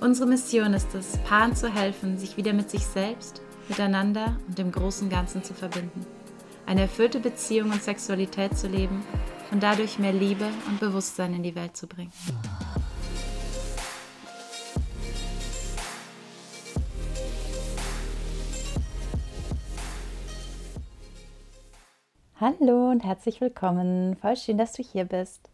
Unsere Mission ist es, Paaren zu helfen, sich wieder mit sich selbst, miteinander und dem großen Ganzen zu verbinden. Eine erfüllte Beziehung und Sexualität zu leben und dadurch mehr Liebe und Bewusstsein in die Welt zu bringen. Hallo und herzlich willkommen. Voll schön, dass du hier bist.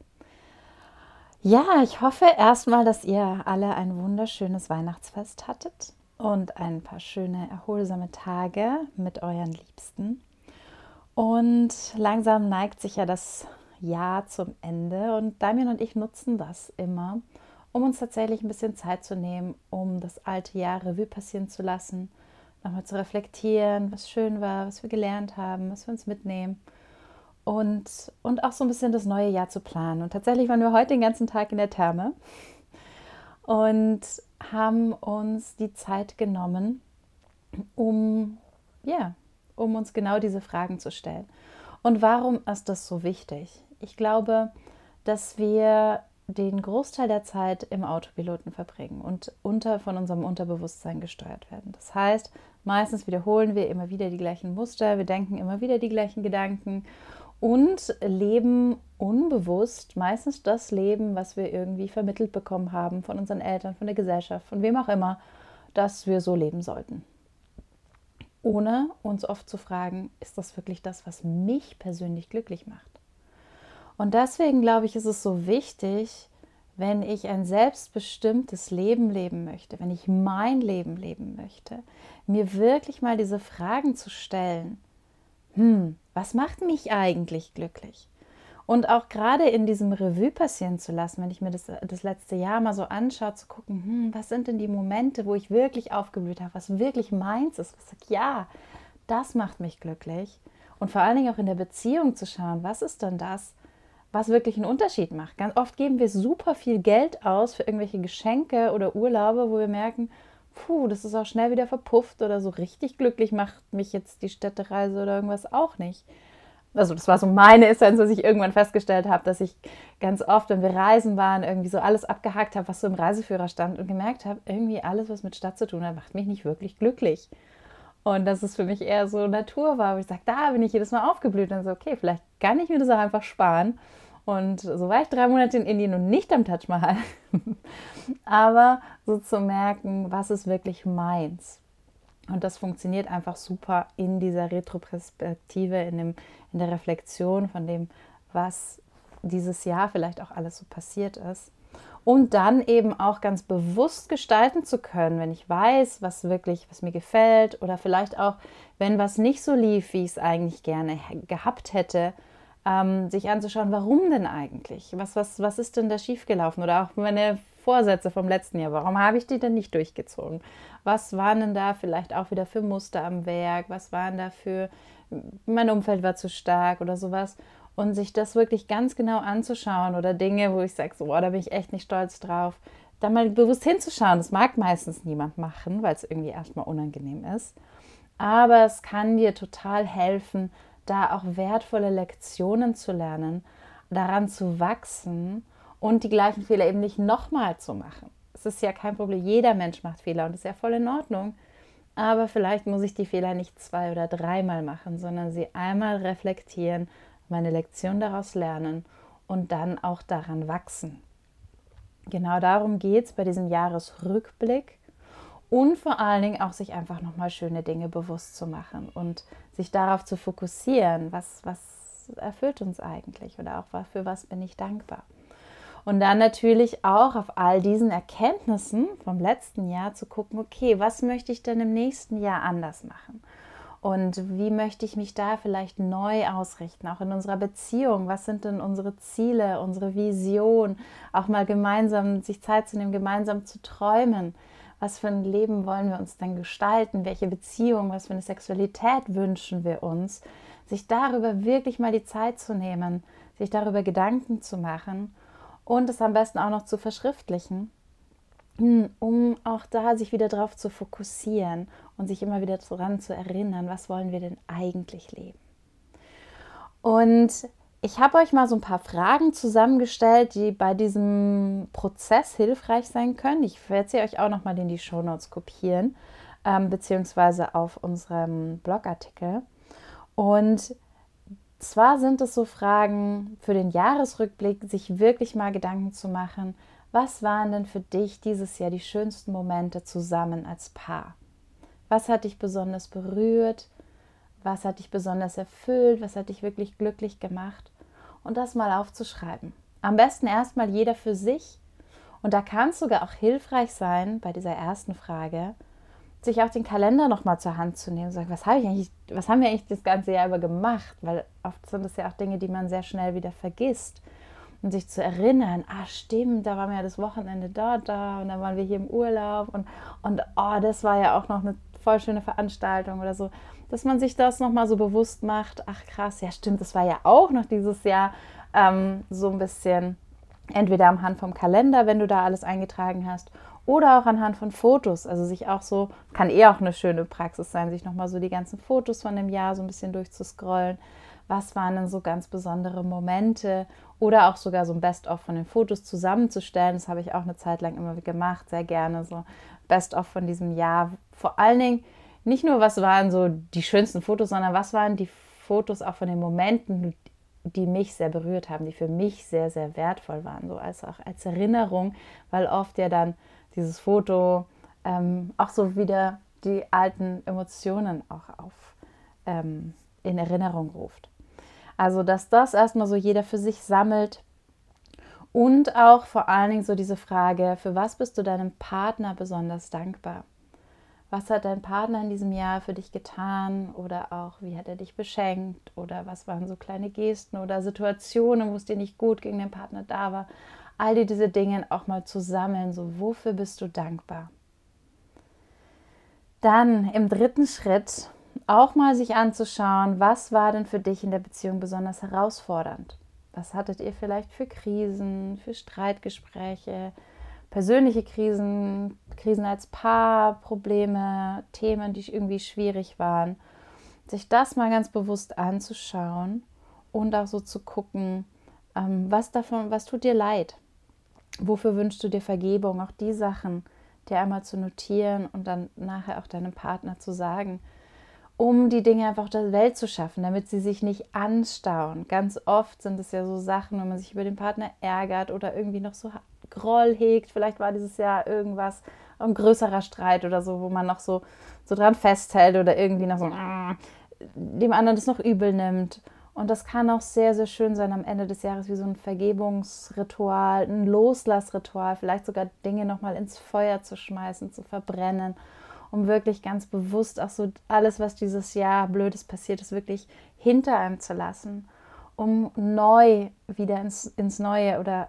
Ja, ich hoffe erstmal, dass ihr alle ein wunderschönes Weihnachtsfest hattet und ein paar schöne, erholsame Tage mit euren Liebsten. Und langsam neigt sich ja das Jahr zum Ende und Damien und ich nutzen das immer, um uns tatsächlich ein bisschen Zeit zu nehmen, um das alte Jahr Revue passieren zu lassen, nochmal zu reflektieren, was schön war, was wir gelernt haben, was wir uns mitnehmen und, und auch so ein bisschen das neue Jahr zu planen. Und tatsächlich waren wir heute den ganzen Tag in der Therme und haben uns die Zeit genommen, um, ja, um uns genau diese Fragen zu stellen. Und warum ist das so wichtig? Ich glaube, dass wir den Großteil der Zeit im Autopiloten verbringen und unter, von unserem Unterbewusstsein gesteuert werden. Das heißt, meistens wiederholen wir immer wieder die gleichen Muster, wir denken immer wieder die gleichen Gedanken und leben unbewusst meistens das Leben, was wir irgendwie vermittelt bekommen haben von unseren Eltern, von der Gesellschaft, von wem auch immer, dass wir so leben sollten. Ohne uns oft zu fragen, ist das wirklich das, was mich persönlich glücklich macht? Und deswegen glaube ich, ist es so wichtig, wenn ich ein selbstbestimmtes Leben leben möchte, wenn ich mein Leben leben möchte, mir wirklich mal diese Fragen zu stellen. Hm, was macht mich eigentlich glücklich? Und auch gerade in diesem Revue passieren zu lassen, wenn ich mir das, das letzte Jahr mal so anschaue, zu gucken, hm, was sind denn die Momente, wo ich wirklich aufgeblüht habe, was wirklich meins ist, was sagt, ja, das macht mich glücklich. Und vor allen Dingen auch in der Beziehung zu schauen, was ist denn das, was wirklich einen Unterschied macht. Ganz oft geben wir super viel Geld aus für irgendwelche Geschenke oder Urlaube, wo wir merken, puh, das ist auch schnell wieder verpufft oder so richtig glücklich macht mich jetzt die Städtereise oder irgendwas auch nicht. Also das war so meine Essenz, dass ich irgendwann festgestellt habe, dass ich ganz oft, wenn wir reisen waren, irgendwie so alles abgehakt habe, was so im Reiseführer stand und gemerkt habe, irgendwie alles, was mit Stadt zu tun hat, macht mich nicht wirklich glücklich. Und dass es für mich eher so Natur war, wo ich sage, da bin ich jedes Mal aufgeblüht und so, okay, vielleicht kann ich mir das auch einfach sparen und so war ich drei Monate in Indien und nicht am Taj Mahal. Aber so zu merken, was ist wirklich meins. Und das funktioniert einfach super in dieser Retroperspektive, in, in der Reflexion von dem, was dieses Jahr vielleicht auch alles so passiert ist. Und dann eben auch ganz bewusst gestalten zu können, wenn ich weiß, was wirklich, was mir gefällt oder vielleicht auch, wenn was nicht so lief, wie ich es eigentlich gerne gehabt hätte, ähm, sich anzuschauen, warum denn eigentlich? Was, was, was ist denn da schiefgelaufen? Oder auch meine Vorsätze vom letzten Jahr, warum habe ich die denn nicht durchgezogen? Was waren denn da vielleicht auch wieder für Muster am Werk? Was waren da für, mein Umfeld war zu stark oder sowas? Und sich das wirklich ganz genau anzuschauen oder Dinge, wo ich sage, so, oh, da bin ich echt nicht stolz drauf, da mal bewusst hinzuschauen. Das mag meistens niemand machen, weil es irgendwie erstmal unangenehm ist. Aber es kann dir total helfen, da auch wertvolle Lektionen zu lernen, daran zu wachsen und die gleichen Fehler eben nicht nochmal zu machen. Es ist ja kein Problem, jeder Mensch macht Fehler und ist ja voll in Ordnung. Aber vielleicht muss ich die Fehler nicht zwei oder dreimal machen, sondern sie einmal reflektieren, meine Lektion daraus lernen und dann auch daran wachsen. Genau darum geht es bei diesem Jahresrückblick und vor allen Dingen auch sich einfach nochmal schöne Dinge bewusst zu machen und sich darauf zu fokussieren, was, was erfüllt uns eigentlich oder auch für was bin ich dankbar. Und dann natürlich auch auf all diesen Erkenntnissen vom letzten Jahr zu gucken, okay, was möchte ich denn im nächsten Jahr anders machen? Und wie möchte ich mich da vielleicht neu ausrichten, auch in unserer Beziehung? Was sind denn unsere Ziele, unsere Vision? Auch mal gemeinsam sich Zeit zu nehmen, gemeinsam zu träumen was für ein Leben wollen wir uns dann gestalten, welche Beziehung, was für eine Sexualität wünschen wir uns, sich darüber wirklich mal die Zeit zu nehmen, sich darüber Gedanken zu machen und es am besten auch noch zu verschriftlichen, hm, um auch da sich wieder darauf zu fokussieren und sich immer wieder daran zu erinnern, was wollen wir denn eigentlich leben. Und ich habe euch mal so ein paar Fragen zusammengestellt, die bei diesem Prozess hilfreich sein können. Ich werde sie euch auch noch mal in die Shownotes kopieren, ähm, beziehungsweise auf unserem Blogartikel. Und zwar sind es so Fragen für den Jahresrückblick, sich wirklich mal Gedanken zu machen, was waren denn für dich dieses Jahr die schönsten Momente zusammen als Paar? Was hat dich besonders berührt? Was hat dich besonders erfüllt? Was hat dich wirklich glücklich gemacht? Und das mal aufzuschreiben. Am besten erstmal jeder für sich. Und da kann es sogar auch hilfreich sein, bei dieser ersten Frage, sich auch den Kalender nochmal zur Hand zu nehmen und sagen, was, habe ich eigentlich, was haben wir eigentlich das ganze Jahr über gemacht? Weil oft sind es ja auch Dinge, die man sehr schnell wieder vergisst. Und sich zu erinnern, ah stimmt, da waren wir ja das Wochenende dort, da und dann waren wir hier im Urlaub und, und oh, das war ja auch noch eine voll schöne Veranstaltung oder so. Dass man sich das nochmal so bewusst macht, ach krass, ja stimmt, das war ja auch noch dieses Jahr ähm, so ein bisschen entweder am Hand vom Kalender, wenn du da alles eingetragen hast, oder auch anhand von Fotos. Also sich auch so, kann eh auch eine schöne Praxis sein, sich nochmal so die ganzen Fotos von dem Jahr so ein bisschen durchzuscrollen. Was waren denn so ganz besondere Momente? Oder auch sogar so ein Best-of von den Fotos zusammenzustellen. Das habe ich auch eine Zeit lang immer gemacht, sehr gerne. So Best-of von diesem Jahr. Vor allen Dingen nicht nur, was waren so die schönsten Fotos, sondern was waren die Fotos auch von den Momenten, die mich sehr berührt haben, die für mich sehr, sehr wertvoll waren. So als auch als Erinnerung, weil oft ja dann dieses Foto ähm, auch so wieder die alten Emotionen auch auf ähm, in Erinnerung ruft. Also, dass das erstmal so jeder für sich sammelt und auch vor allen Dingen so diese Frage, für was bist du deinem Partner besonders dankbar? Was hat dein Partner in diesem Jahr für dich getan oder auch wie hat er dich beschenkt oder was waren so kleine Gesten oder Situationen, wo es dir nicht gut gegen den Partner da war? all diese Dinge auch mal zu sammeln, so wofür bist du dankbar. Dann im dritten Schritt auch mal sich anzuschauen, was war denn für dich in der Beziehung besonders herausfordernd? Was hattet ihr vielleicht für Krisen, für Streitgespräche, persönliche Krisen, Krisen als Paar, Probleme, Themen, die irgendwie schwierig waren? Sich das mal ganz bewusst anzuschauen und auch so zu gucken, ähm, was davon, was tut dir leid? Wofür wünschst du dir Vergebung? Auch die Sachen dir einmal zu notieren und dann nachher auch deinem Partner zu sagen, um die Dinge einfach der Welt zu schaffen, damit sie sich nicht anstauen. Ganz oft sind es ja so Sachen, wenn man sich über den Partner ärgert oder irgendwie noch so Groll hegt. Vielleicht war dieses Jahr irgendwas, ein größerer Streit oder so, wo man noch so, so dran festhält oder irgendwie noch so mm, dem anderen das noch übel nimmt. Und das kann auch sehr, sehr schön sein am Ende des Jahres, wie so ein Vergebungsritual, ein Loslassritual, vielleicht sogar Dinge nochmal ins Feuer zu schmeißen, zu verbrennen, um wirklich ganz bewusst auch so alles, was dieses Jahr Blödes passiert ist, wirklich hinter einem zu lassen, um neu wieder ins, ins Neue oder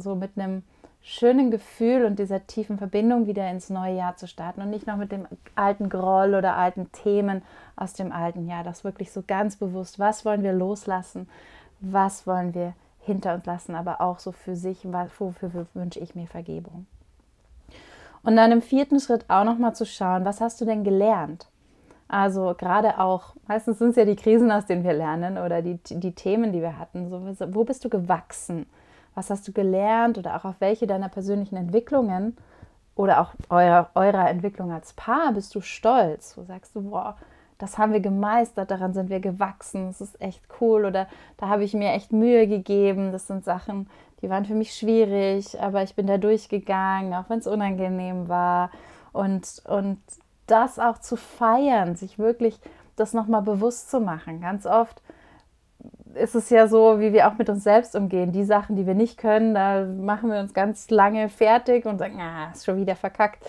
so mit einem schönen Gefühl und dieser tiefen Verbindung wieder ins neue Jahr zu starten und nicht noch mit dem alten Groll oder alten Themen aus dem alten Jahr. Das wirklich so ganz bewusst, was wollen wir loslassen, was wollen wir hinter uns lassen, aber auch so für sich, wofür wünsche ich mir Vergebung. Und dann im vierten Schritt auch nochmal zu schauen, was hast du denn gelernt? Also gerade auch, meistens sind es ja die Krisen, aus denen wir lernen oder die, die Themen, die wir hatten. So, wo bist du gewachsen? Was hast du gelernt oder auch auf welche deiner persönlichen Entwicklungen oder auch eurer, eurer Entwicklung als Paar bist du stolz? Wo sagst du, boah, das haben wir gemeistert, daran sind wir gewachsen, das ist echt cool oder da habe ich mir echt Mühe gegeben. Das sind Sachen, die waren für mich schwierig, aber ich bin da durchgegangen, auch wenn es unangenehm war. Und, und das auch zu feiern, sich wirklich das nochmal bewusst zu machen. Ganz oft ist es ja so, wie wir auch mit uns selbst umgehen. Die Sachen, die wir nicht können, da machen wir uns ganz lange fertig und sagen, ah, ist schon wieder verkackt.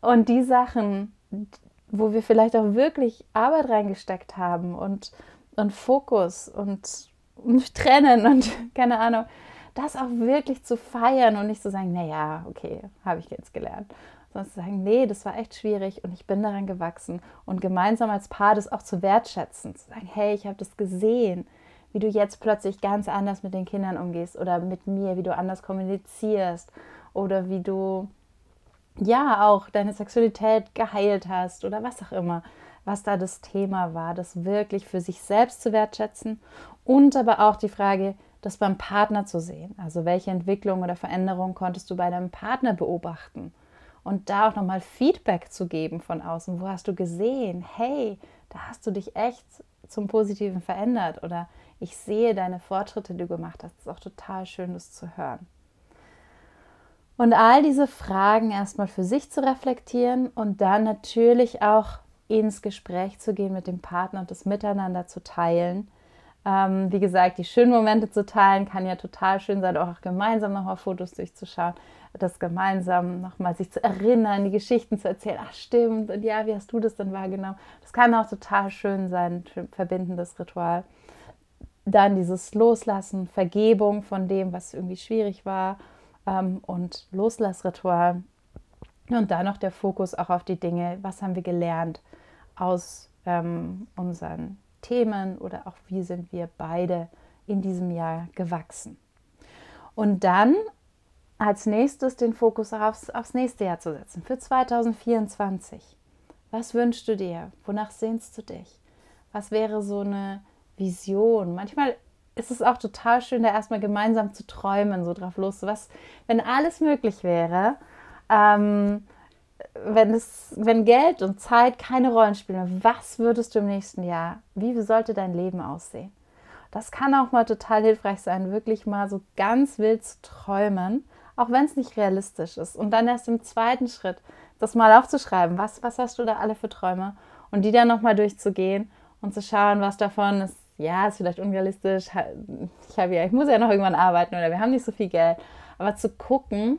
Und die Sachen, wo wir vielleicht auch wirklich Arbeit reingesteckt haben und, und Fokus und, und Trennen und keine Ahnung, das auch wirklich zu feiern und nicht zu sagen, naja, okay, habe ich jetzt gelernt, sondern zu sagen, nee, das war echt schwierig und ich bin daran gewachsen. Und gemeinsam als Paar das auch zu wertschätzen, zu sagen, hey, ich habe das gesehen, wie du jetzt plötzlich ganz anders mit den Kindern umgehst oder mit mir, wie du anders kommunizierst oder wie du ja auch deine Sexualität geheilt hast oder was auch immer, was da das Thema war, das wirklich für sich selbst zu wertschätzen und aber auch die Frage, das beim Partner zu sehen. Also welche Entwicklung oder Veränderung konntest du bei deinem Partner beobachten? Und da auch nochmal Feedback zu geben von außen. Wo hast du gesehen, hey, da hast du dich echt zum Positiven verändert oder ich sehe deine Fortschritte, die du gemacht hast. Das ist auch total schön, das zu hören. Und all diese Fragen erstmal für sich zu reflektieren und dann natürlich auch ins Gespräch zu gehen mit dem Partner und das Miteinander zu teilen. Ähm, wie gesagt, die schönen Momente zu teilen kann ja total schön sein, auch gemeinsam nochmal Fotos durchzuschauen, das gemeinsam nochmal sich zu erinnern, die Geschichten zu erzählen. Ach, stimmt, und ja, wie hast du das denn wahrgenommen? Das kann auch total schön sein, ein verbindendes Ritual. Dann dieses Loslassen, Vergebung von dem, was irgendwie schwierig war ähm, und Loslassritual. Und dann noch der Fokus auch auf die Dinge, was haben wir gelernt aus ähm, unseren Themen oder auch wie sind wir beide in diesem Jahr gewachsen. Und dann als nächstes den Fokus aufs, aufs nächste Jahr zu setzen, für 2024. Was wünschst du dir? Wonach sehnst du dich? Was wäre so eine Vision? Manchmal ist es auch total schön, da erstmal gemeinsam zu träumen, so drauf los. Was, wenn alles möglich wäre, ähm, wenn, es, wenn Geld und Zeit keine Rollen spielen, was würdest du im nächsten Jahr, wie sollte dein Leben aussehen? Das kann auch mal total hilfreich sein, wirklich mal so ganz wild zu träumen, auch wenn es nicht realistisch ist. Und dann erst im zweiten Schritt das mal aufzuschreiben, was, was hast du da alle für Träume? Und die dann nochmal durchzugehen und zu schauen, was davon ist ja, ist vielleicht unrealistisch, ich, ja, ich muss ja noch irgendwann arbeiten oder wir haben nicht so viel Geld. Aber zu gucken,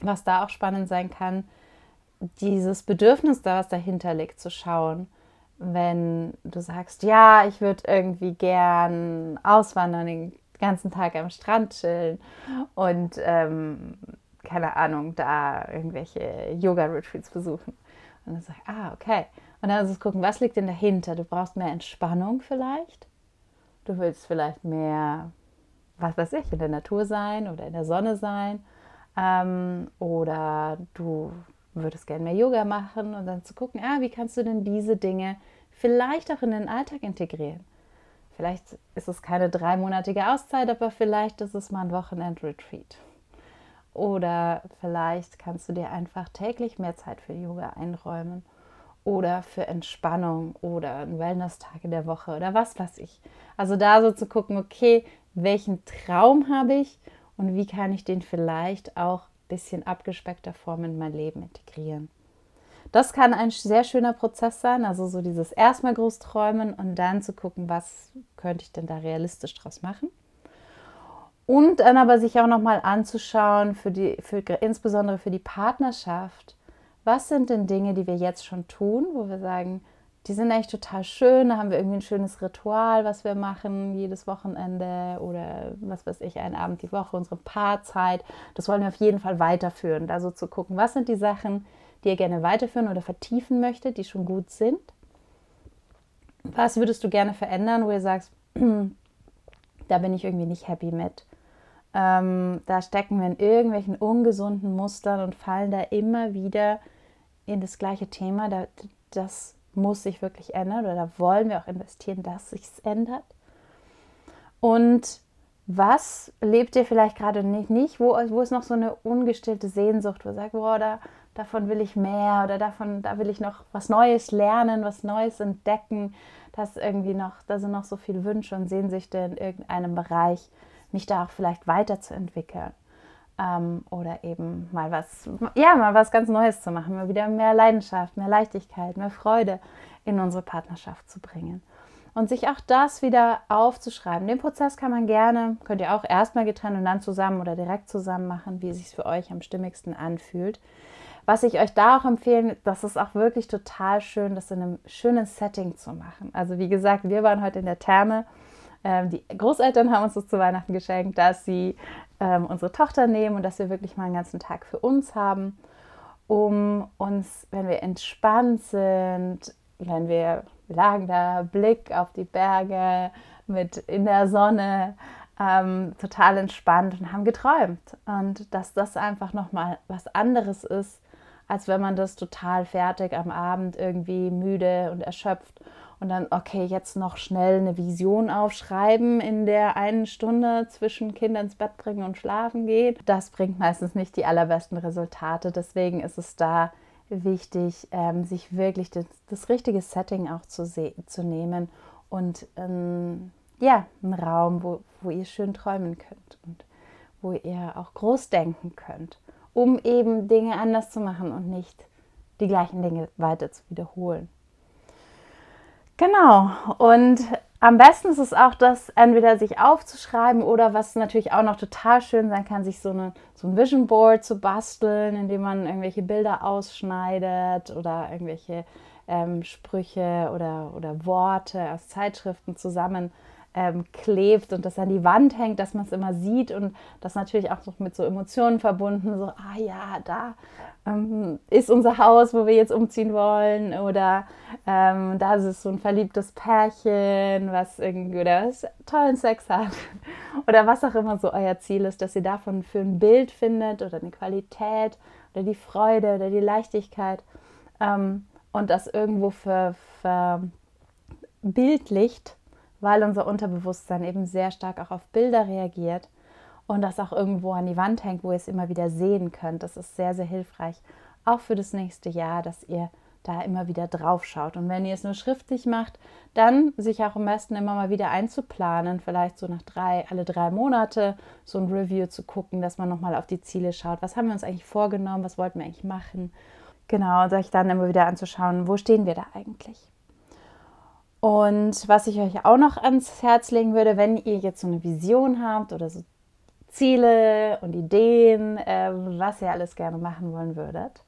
was da auch spannend sein kann, dieses Bedürfnis da, was dahinter liegt, zu schauen. Wenn du sagst, ja, ich würde irgendwie gern auswandern, den ganzen Tag am Strand chillen und ähm, keine Ahnung, da irgendwelche Yoga-Retreats besuchen. Und dann sag ah, okay. Und dann ist es gucken, was liegt denn dahinter? Du brauchst mehr Entspannung vielleicht. Du willst vielleicht mehr, was weiß ich, in der Natur sein oder in der Sonne sein. Ähm, oder du würdest gerne mehr Yoga machen und dann zu gucken, ah, wie kannst du denn diese Dinge vielleicht auch in den Alltag integrieren? Vielleicht ist es keine dreimonatige Auszeit, aber vielleicht ist es mal ein Wochenend-Retreat. Oder vielleicht kannst du dir einfach täglich mehr Zeit für Yoga einräumen oder für Entspannung oder einen Wellness-Tag in der Woche oder was weiß ich. Also da so zu gucken, okay, welchen Traum habe ich und wie kann ich den vielleicht auch ein bisschen abgespeckter Form in mein Leben integrieren. Das kann ein sehr schöner Prozess sein, also so dieses erstmal groß träumen und dann zu gucken, was könnte ich denn da realistisch draus machen. Und dann aber sich auch nochmal anzuschauen, für die, für, insbesondere für die Partnerschaft, was sind denn Dinge, die wir jetzt schon tun, wo wir sagen, die sind eigentlich total schön, da haben wir irgendwie ein schönes Ritual, was wir machen jedes Wochenende oder was weiß ich, einen Abend die Woche, unsere Paarzeit. Das wollen wir auf jeden Fall weiterführen, da so zu gucken, was sind die Sachen, die ihr gerne weiterführen oder vertiefen möchtet, die schon gut sind. Was würdest du gerne verändern, wo ihr sagst, da bin ich irgendwie nicht happy mit. Ähm, da stecken wir in irgendwelchen ungesunden Mustern und fallen da immer wieder in das gleiche Thema. Da, das muss sich wirklich ändern oder da wollen wir auch investieren, dass sich ändert. Und was lebt ihr vielleicht gerade nicht, nicht? Wo, wo ist noch so eine ungestillte Sehnsucht, wo ihr sagt, boah, da, davon will ich mehr oder davon, da will ich noch was Neues lernen, was Neues entdecken. Das irgendwie noch, da sind noch so viele Wünsche und Sehnsüchte in irgendeinem Bereich, mich da auch vielleicht weiterzuentwickeln ähm, oder eben mal was, ja, mal was ganz Neues zu machen, mal wieder mehr Leidenschaft, mehr Leichtigkeit, mehr Freude in unsere Partnerschaft zu bringen. Und sich auch das wieder aufzuschreiben. Den Prozess kann man gerne, könnt ihr auch erstmal getrennt und dann zusammen oder direkt zusammen machen, wie es sich für euch am stimmigsten anfühlt. Was ich euch da auch empfehlen, das ist auch wirklich total schön, das in einem schönen Setting zu machen. Also wie gesagt, wir waren heute in der Therme ähm, die Großeltern haben uns das zu Weihnachten geschenkt, dass sie ähm, unsere Tochter nehmen und dass wir wirklich mal einen ganzen Tag für uns haben. um uns, wenn wir entspannt sind, wenn wir, lagen da, Blick auf die Berge mit in der Sonne, ähm, total entspannt und haben geträumt. Und dass das einfach nochmal was anderes ist, als wenn man das total fertig am Abend irgendwie müde und erschöpft und dann, okay, jetzt noch schnell eine Vision aufschreiben in der einen Stunde zwischen Kinder ins Bett bringen und schlafen gehen. Das bringt meistens nicht die allerbesten Resultate. Deswegen ist es da wichtig, ähm, sich wirklich das, das, richtige Setting auch zu, zu nehmen und ähm, ja, einen Raum, wo, wo ihr schön träumen könnt und wo ihr auch groß denken könnt, um eben Dinge anders zu machen und nicht die gleichen Dinge weiter zu wiederholen. Genau. Und am besten ist es auch, das entweder sich aufzuschreiben oder was natürlich auch noch total schön sein kann, sich so, eine, so ein Vision Board zu basteln, indem man irgendwelche Bilder ausschneidet oder irgendwelche ähm, Sprüche oder, oder Worte aus Zeitschriften zusammen ähm, klebt und das an die Wand hängt, dass man es immer sieht und das natürlich auch noch mit so Emotionen verbunden, so, ah ja, da ähm, ist unser Haus, wo wir jetzt umziehen wollen oder ähm, da ist so ein verliebtes Pärchen, was irgendwie oder was tollen Sex hat oder was auch immer so euer Ziel ist, dass ihr davon für ein Bild findet oder eine Qualität oder die Freude oder die Leichtigkeit ähm, und das irgendwo für, für bildlicht weil unser Unterbewusstsein eben sehr stark auch auf Bilder reagiert und das auch irgendwo an die Wand hängt, wo ihr es immer wieder sehen könnt. Das ist sehr, sehr hilfreich, auch für das nächste Jahr, dass ihr da immer wieder drauf schaut. Und wenn ihr es nur schriftlich macht, dann sich auch am besten immer mal wieder einzuplanen, vielleicht so nach drei, alle drei Monate so ein Review zu gucken, dass man nochmal auf die Ziele schaut. Was haben wir uns eigentlich vorgenommen? Was wollten wir eigentlich machen? Genau, und sich dann immer wieder anzuschauen, wo stehen wir da eigentlich? Und was ich euch auch noch ans Herz legen würde, wenn ihr jetzt so eine Vision habt oder so Ziele und Ideen, äh, was ihr alles gerne machen wollen würdet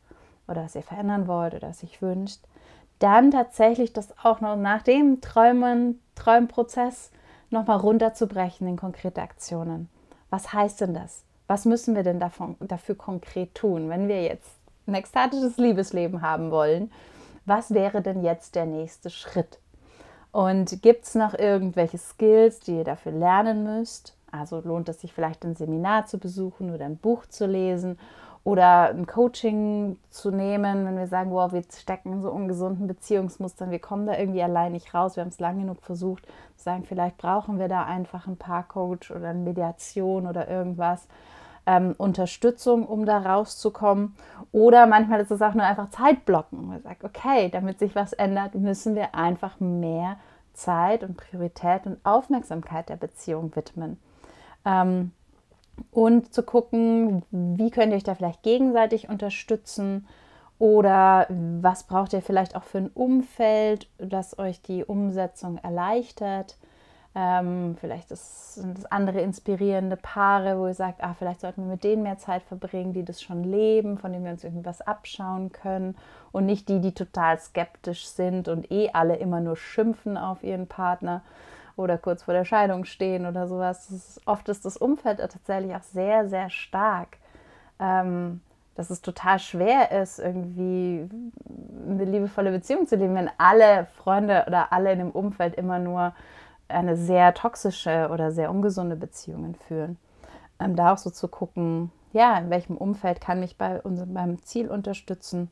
oder was ihr verändern wollt oder was ihr wünscht, dann tatsächlich das auch noch nach dem Träumen, Träumprozess nochmal runterzubrechen in konkrete Aktionen. Was heißt denn das? Was müssen wir denn davon, dafür konkret tun, wenn wir jetzt ein ekstatisches Liebesleben haben wollen? Was wäre denn jetzt der nächste Schritt? Und gibt es noch irgendwelche Skills, die ihr dafür lernen müsst? Also lohnt es sich vielleicht ein Seminar zu besuchen oder ein Buch zu lesen oder ein Coaching zu nehmen, wenn wir sagen, wow, wir stecken in so ungesunden Beziehungsmustern, wir kommen da irgendwie allein nicht raus, wir haben es lang genug versucht, zu sagen, vielleicht brauchen wir da einfach ein Paarcoach oder eine Mediation oder irgendwas. Ähm, Unterstützung, um da rauszukommen. Oder manchmal ist es auch nur einfach Zeitblocken. Man sagt, okay, damit sich was ändert, müssen wir einfach mehr Zeit und Priorität und Aufmerksamkeit der Beziehung widmen. Ähm, und zu gucken, wie könnt ihr euch da vielleicht gegenseitig unterstützen oder was braucht ihr vielleicht auch für ein Umfeld, das euch die Umsetzung erleichtert. Ähm, vielleicht ist, sind es andere inspirierende Paare, wo ihr sagt, ah, vielleicht sollten wir mit denen mehr Zeit verbringen, die das schon leben, von denen wir uns irgendwas abschauen können und nicht die, die total skeptisch sind und eh alle immer nur schimpfen auf ihren Partner oder kurz vor der Scheidung stehen oder sowas. Ist, oft ist das Umfeld tatsächlich auch sehr, sehr stark. Ähm, dass es total schwer ist, irgendwie eine liebevolle Beziehung zu leben, wenn alle Freunde oder alle in dem Umfeld immer nur eine sehr toxische oder sehr ungesunde Beziehungen führen. Ähm, da auch so zu gucken, ja, in welchem Umfeld kann mich bei unserem beim Ziel unterstützen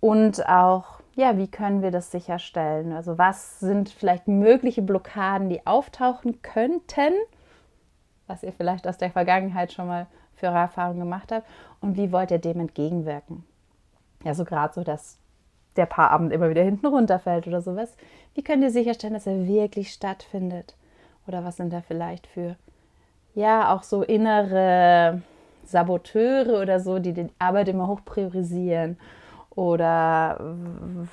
und auch, ja, wie können wir das sicherstellen? Also was sind vielleicht mögliche Blockaden, die auftauchen könnten, was ihr vielleicht aus der Vergangenheit schon mal für Erfahrungen gemacht habt und wie wollt ihr dem entgegenwirken? Ja, so gerade so, dass der Paarabend immer wieder hinten runterfällt oder sowas. Wie könnt ihr sicherstellen, dass er wirklich stattfindet? Oder was sind da vielleicht für, ja, auch so innere Saboteure oder so, die die Arbeit immer hoch priorisieren? Oder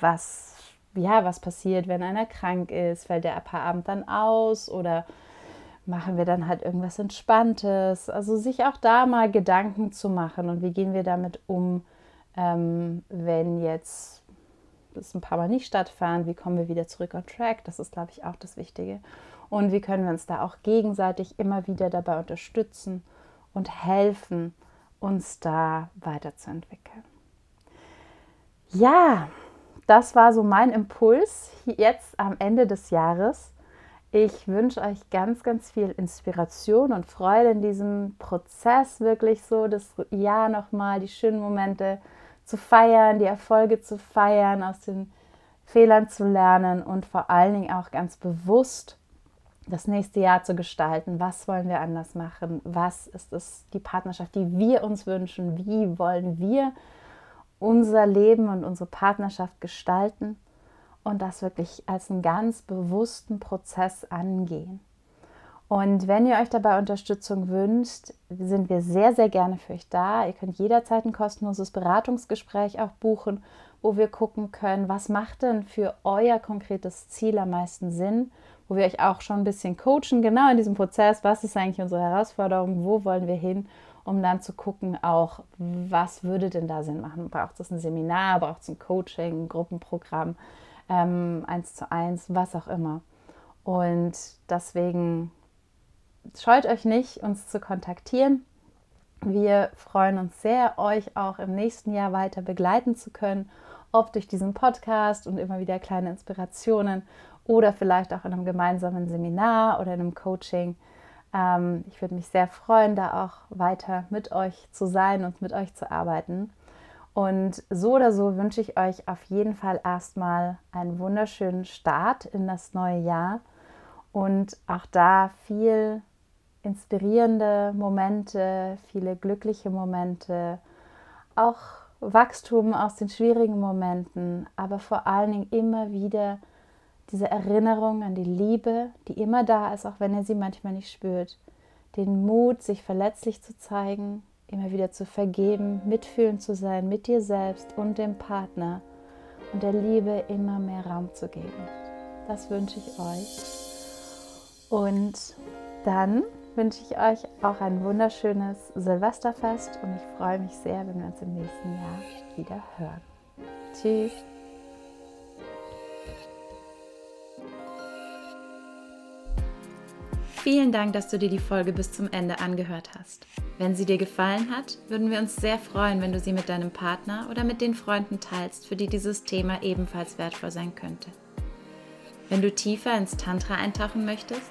was, ja, was passiert, wenn einer krank ist? Fällt der Paarabend dann aus? Oder machen wir dann halt irgendwas Entspanntes? Also sich auch da mal Gedanken zu machen und wie gehen wir damit um, ähm, wenn jetzt es ein paar Mal nicht stattfand, wie kommen wir wieder zurück on track, das ist, glaube ich, auch das Wichtige. Und wie können wir uns da auch gegenseitig immer wieder dabei unterstützen und helfen, uns da weiterzuentwickeln. Ja, das war so mein Impuls jetzt am Ende des Jahres. Ich wünsche euch ganz, ganz viel Inspiration und Freude in diesem Prozess, wirklich so das Jahr nochmal, die schönen Momente zu feiern, die Erfolge zu feiern, aus den Fehlern zu lernen und vor allen Dingen auch ganz bewusst das nächste Jahr zu gestalten. Was wollen wir anders machen? Was ist es, die Partnerschaft, die wir uns wünschen? Wie wollen wir unser Leben und unsere Partnerschaft gestalten? Und das wirklich als einen ganz bewussten Prozess angehen. Und wenn ihr euch dabei Unterstützung wünscht, sind wir sehr, sehr gerne für euch da. Ihr könnt jederzeit ein kostenloses Beratungsgespräch auch buchen, wo wir gucken können, was macht denn für euer konkretes Ziel am meisten Sinn, wo wir euch auch schon ein bisschen coachen, genau in diesem Prozess, was ist eigentlich unsere Herausforderung, wo wollen wir hin, um dann zu gucken, auch was würde denn da Sinn machen. Braucht es ein Seminar, braucht es ein Coaching, ein Gruppenprogramm, ähm, eins zu eins, was auch immer. Und deswegen scheut euch nicht, uns zu kontaktieren. Wir freuen uns sehr, euch auch im nächsten Jahr weiter begleiten zu können, ob durch diesen Podcast und immer wieder kleine Inspirationen oder vielleicht auch in einem gemeinsamen Seminar oder in einem Coaching. Ähm, ich würde mich sehr freuen, da auch weiter mit euch zu sein und mit euch zu arbeiten. Und so oder so wünsche ich euch auf jeden Fall erstmal einen wunderschönen Start in das neue Jahr und auch da viel inspirierende Momente, viele glückliche Momente, auch Wachstum aus den schwierigen Momenten, aber vor allen Dingen immer wieder diese Erinnerung an die Liebe, die immer da ist, auch wenn ihr sie manchmal nicht spürt, den Mut, sich verletzlich zu zeigen, immer wieder zu vergeben, mitfühlend zu sein mit dir selbst und dem Partner und der Liebe immer mehr Raum zu geben. Das wünsche ich euch. Und dann wünsche ich euch auch ein wunderschönes Silvesterfest und ich freue mich sehr, wenn wir uns im nächsten Jahr wieder hören. Tschüss. Vielen Dank, dass du dir die Folge bis zum Ende angehört hast. Wenn sie dir gefallen hat, würden wir uns sehr freuen, wenn du sie mit deinem Partner oder mit den Freunden teilst, für die dieses Thema ebenfalls wertvoll sein könnte. Wenn du tiefer ins Tantra eintauchen möchtest,